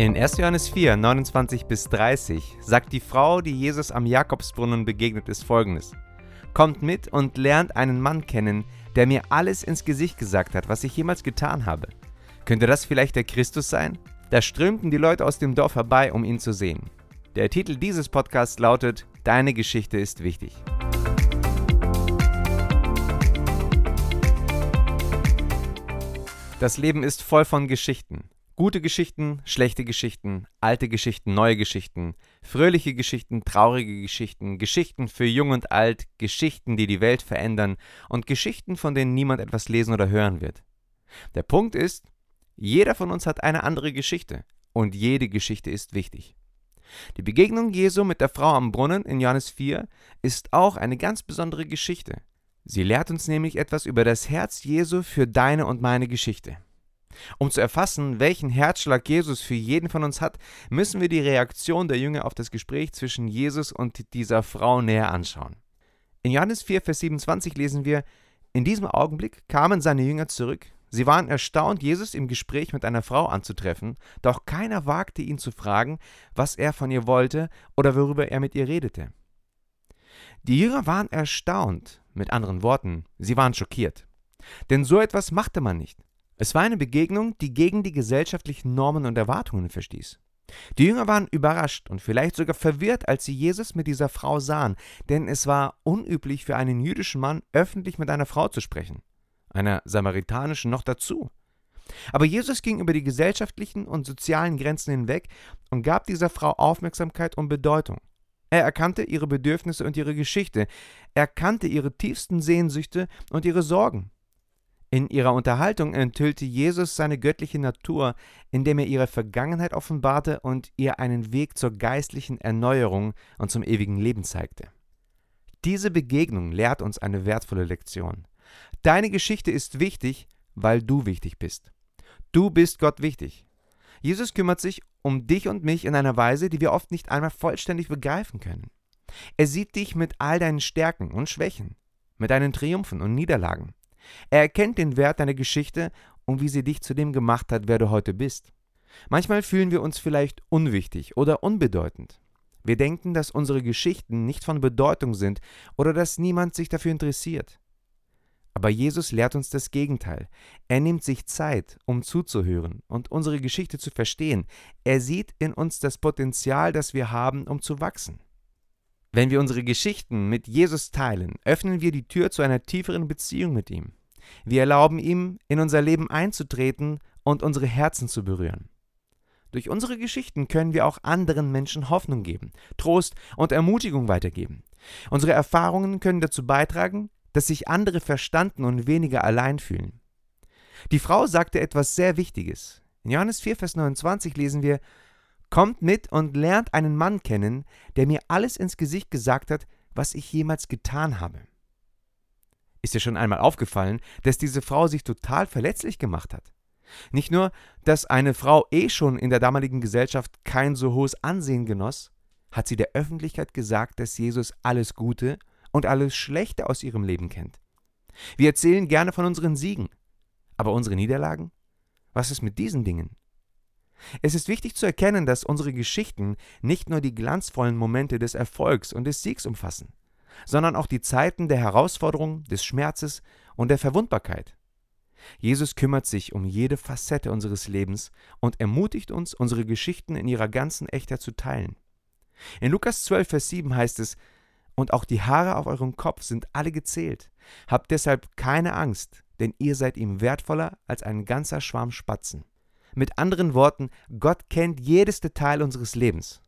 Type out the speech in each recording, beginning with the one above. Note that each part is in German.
In 1. Johannes 4, 29 bis 30 sagt die Frau, die Jesus am Jakobsbrunnen begegnet ist, folgendes: Kommt mit und lernt einen Mann kennen, der mir alles ins Gesicht gesagt hat, was ich jemals getan habe. Könnte das vielleicht der Christus sein? Da strömten die Leute aus dem Dorf herbei, um ihn zu sehen. Der Titel dieses Podcasts lautet Deine Geschichte ist wichtig. Das Leben ist voll von Geschichten. Gute Geschichten, schlechte Geschichten, alte Geschichten, neue Geschichten, fröhliche Geschichten, traurige Geschichten, Geschichten für jung und alt, Geschichten, die die Welt verändern und Geschichten, von denen niemand etwas lesen oder hören wird. Der Punkt ist, jeder von uns hat eine andere Geschichte und jede Geschichte ist wichtig. Die Begegnung Jesu mit der Frau am Brunnen in Johannes 4 ist auch eine ganz besondere Geschichte. Sie lehrt uns nämlich etwas über das Herz Jesu für deine und meine Geschichte. Um zu erfassen, welchen Herzschlag Jesus für jeden von uns hat, müssen wir die Reaktion der Jünger auf das Gespräch zwischen Jesus und dieser Frau näher anschauen. In Johannes 4, Vers 27 lesen wir, in diesem Augenblick kamen seine Jünger zurück. Sie waren erstaunt, Jesus im Gespräch mit einer Frau anzutreffen, doch keiner wagte ihn zu fragen, was er von ihr wollte oder worüber er mit ihr redete. Die Jünger waren erstaunt, mit anderen Worten, sie waren schockiert. Denn so etwas machte man nicht. Es war eine Begegnung, die gegen die gesellschaftlichen Normen und Erwartungen verstieß. Die Jünger waren überrascht und vielleicht sogar verwirrt, als sie Jesus mit dieser Frau sahen, denn es war unüblich für einen jüdischen Mann, öffentlich mit einer Frau zu sprechen, einer samaritanischen noch dazu. Aber Jesus ging über die gesellschaftlichen und sozialen Grenzen hinweg und gab dieser Frau Aufmerksamkeit und Bedeutung. Er erkannte ihre Bedürfnisse und ihre Geschichte, er kannte ihre tiefsten Sehnsüchte und ihre Sorgen. In ihrer Unterhaltung enthüllte Jesus seine göttliche Natur, indem er ihre Vergangenheit offenbarte und ihr einen Weg zur geistlichen Erneuerung und zum ewigen Leben zeigte. Diese Begegnung lehrt uns eine wertvolle Lektion. Deine Geschichte ist wichtig, weil du wichtig bist. Du bist Gott wichtig. Jesus kümmert sich um dich und mich in einer Weise, die wir oft nicht einmal vollständig begreifen können. Er sieht dich mit all deinen Stärken und Schwächen, mit deinen Triumphen und Niederlagen. Er erkennt den Wert deiner Geschichte und wie sie dich zu dem gemacht hat, wer du heute bist. Manchmal fühlen wir uns vielleicht unwichtig oder unbedeutend. Wir denken, dass unsere Geschichten nicht von Bedeutung sind oder dass niemand sich dafür interessiert. Aber Jesus lehrt uns das Gegenteil. Er nimmt sich Zeit, um zuzuhören und unsere Geschichte zu verstehen. Er sieht in uns das Potenzial, das wir haben, um zu wachsen. Wenn wir unsere Geschichten mit Jesus teilen, öffnen wir die Tür zu einer tieferen Beziehung mit ihm. Wir erlauben ihm, in unser Leben einzutreten und unsere Herzen zu berühren. Durch unsere Geschichten können wir auch anderen Menschen Hoffnung geben, Trost und Ermutigung weitergeben. Unsere Erfahrungen können dazu beitragen, dass sich andere verstanden und weniger allein fühlen. Die Frau sagte etwas sehr Wichtiges. In Johannes 4, Vers 29 lesen wir, Kommt mit und lernt einen Mann kennen, der mir alles ins Gesicht gesagt hat, was ich jemals getan habe. Ist dir schon einmal aufgefallen, dass diese Frau sich total verletzlich gemacht hat? Nicht nur, dass eine Frau eh schon in der damaligen Gesellschaft kein so hohes Ansehen genoss, hat sie der Öffentlichkeit gesagt, dass Jesus alles Gute und alles Schlechte aus ihrem Leben kennt. Wir erzählen gerne von unseren Siegen, aber unsere Niederlagen? Was ist mit diesen Dingen? Es ist wichtig zu erkennen, dass unsere Geschichten nicht nur die glanzvollen Momente des Erfolgs und des Siegs umfassen, sondern auch die Zeiten der Herausforderung, des Schmerzes und der Verwundbarkeit. Jesus kümmert sich um jede Facette unseres Lebens und ermutigt uns, unsere Geschichten in ihrer ganzen Echtheit zu teilen. In Lukas 12, Vers 7 heißt es, und auch die Haare auf eurem Kopf sind alle gezählt. Habt deshalb keine Angst, denn ihr seid ihm wertvoller als ein ganzer Schwarm Spatzen. Mit anderen Worten, Gott kennt jedes Detail unseres Lebens.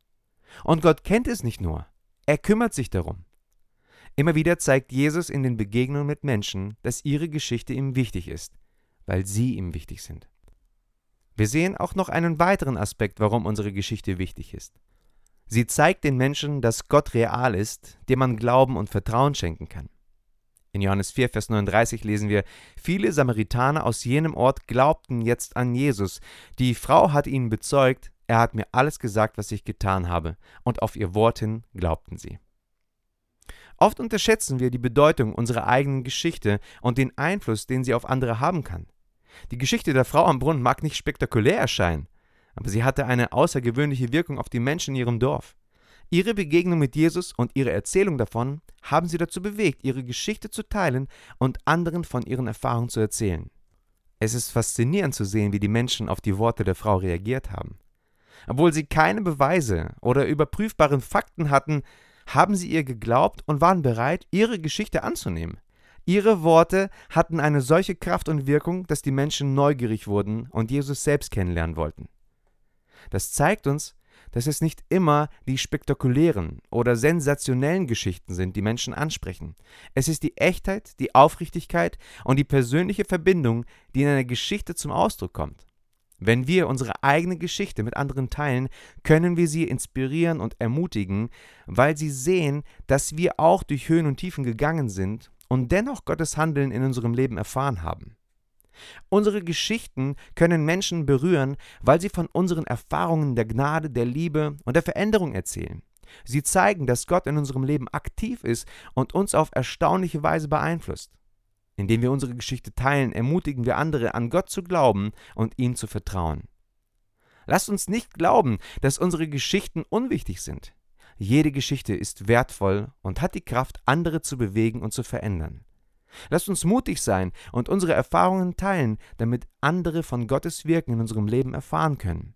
Und Gott kennt es nicht nur, er kümmert sich darum. Immer wieder zeigt Jesus in den Begegnungen mit Menschen, dass ihre Geschichte ihm wichtig ist, weil sie ihm wichtig sind. Wir sehen auch noch einen weiteren Aspekt, warum unsere Geschichte wichtig ist. Sie zeigt den Menschen, dass Gott real ist, dem man Glauben und Vertrauen schenken kann. In Johannes 4, Vers 39 lesen wir, viele Samaritaner aus jenem Ort glaubten jetzt an Jesus. Die Frau hat ihnen bezeugt, er hat mir alles gesagt, was ich getan habe, und auf ihr Wort hin glaubten sie. Oft unterschätzen wir die Bedeutung unserer eigenen Geschichte und den Einfluss, den sie auf andere haben kann. Die Geschichte der Frau am Brunnen mag nicht spektakulär erscheinen, aber sie hatte eine außergewöhnliche Wirkung auf die Menschen in ihrem Dorf. Ihre Begegnung mit Jesus und ihre Erzählung davon haben sie dazu bewegt, ihre Geschichte zu teilen und anderen von ihren Erfahrungen zu erzählen. Es ist faszinierend zu sehen, wie die Menschen auf die Worte der Frau reagiert haben. Obwohl sie keine Beweise oder überprüfbaren Fakten hatten, haben sie ihr geglaubt und waren bereit, ihre Geschichte anzunehmen. Ihre Worte hatten eine solche Kraft und Wirkung, dass die Menschen neugierig wurden und Jesus selbst kennenlernen wollten. Das zeigt uns, dass es nicht immer die spektakulären oder sensationellen Geschichten sind, die Menschen ansprechen. Es ist die Echtheit, die Aufrichtigkeit und die persönliche Verbindung, die in einer Geschichte zum Ausdruck kommt. Wenn wir unsere eigene Geschichte mit anderen teilen, können wir sie inspirieren und ermutigen, weil sie sehen, dass wir auch durch Höhen und Tiefen gegangen sind und dennoch Gottes Handeln in unserem Leben erfahren haben. Unsere Geschichten können Menschen berühren, weil sie von unseren Erfahrungen der Gnade, der Liebe und der Veränderung erzählen. Sie zeigen, dass Gott in unserem Leben aktiv ist und uns auf erstaunliche Weise beeinflusst. Indem wir unsere Geschichte teilen, ermutigen wir andere, an Gott zu glauben und ihm zu vertrauen. Lasst uns nicht glauben, dass unsere Geschichten unwichtig sind. Jede Geschichte ist wertvoll und hat die Kraft, andere zu bewegen und zu verändern. Lasst uns mutig sein und unsere Erfahrungen teilen, damit andere von Gottes Wirken in unserem Leben erfahren können.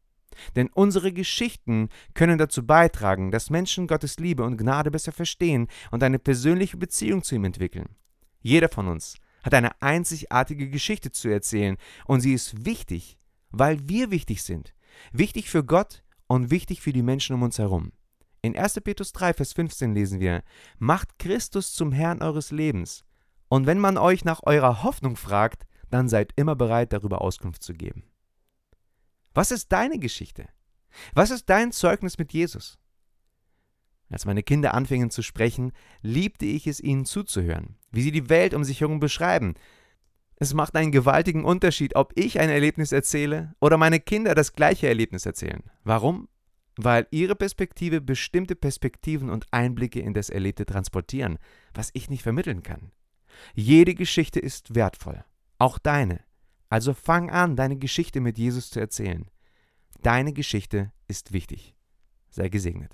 Denn unsere Geschichten können dazu beitragen, dass Menschen Gottes Liebe und Gnade besser verstehen und eine persönliche Beziehung zu ihm entwickeln. Jeder von uns hat eine einzigartige Geschichte zu erzählen und sie ist wichtig, weil wir wichtig sind. Wichtig für Gott und wichtig für die Menschen um uns herum. In 1. Petrus 3, Vers 15 lesen wir: Macht Christus zum Herrn eures Lebens und wenn man euch nach eurer Hoffnung fragt, dann seid immer bereit, darüber Auskunft zu geben. Was ist deine Geschichte? Was ist dein Zeugnis mit Jesus? Als meine Kinder anfingen zu sprechen, liebte ich es, ihnen zuzuhören, wie sie die Welt um sich herum beschreiben. Es macht einen gewaltigen Unterschied, ob ich ein Erlebnis erzähle oder meine Kinder das gleiche Erlebnis erzählen. Warum? Weil ihre Perspektive bestimmte Perspektiven und Einblicke in das Erlebte transportieren, was ich nicht vermitteln kann. Jede Geschichte ist wertvoll, auch deine. Also fang an, deine Geschichte mit Jesus zu erzählen. Deine Geschichte ist wichtig. Sei gesegnet.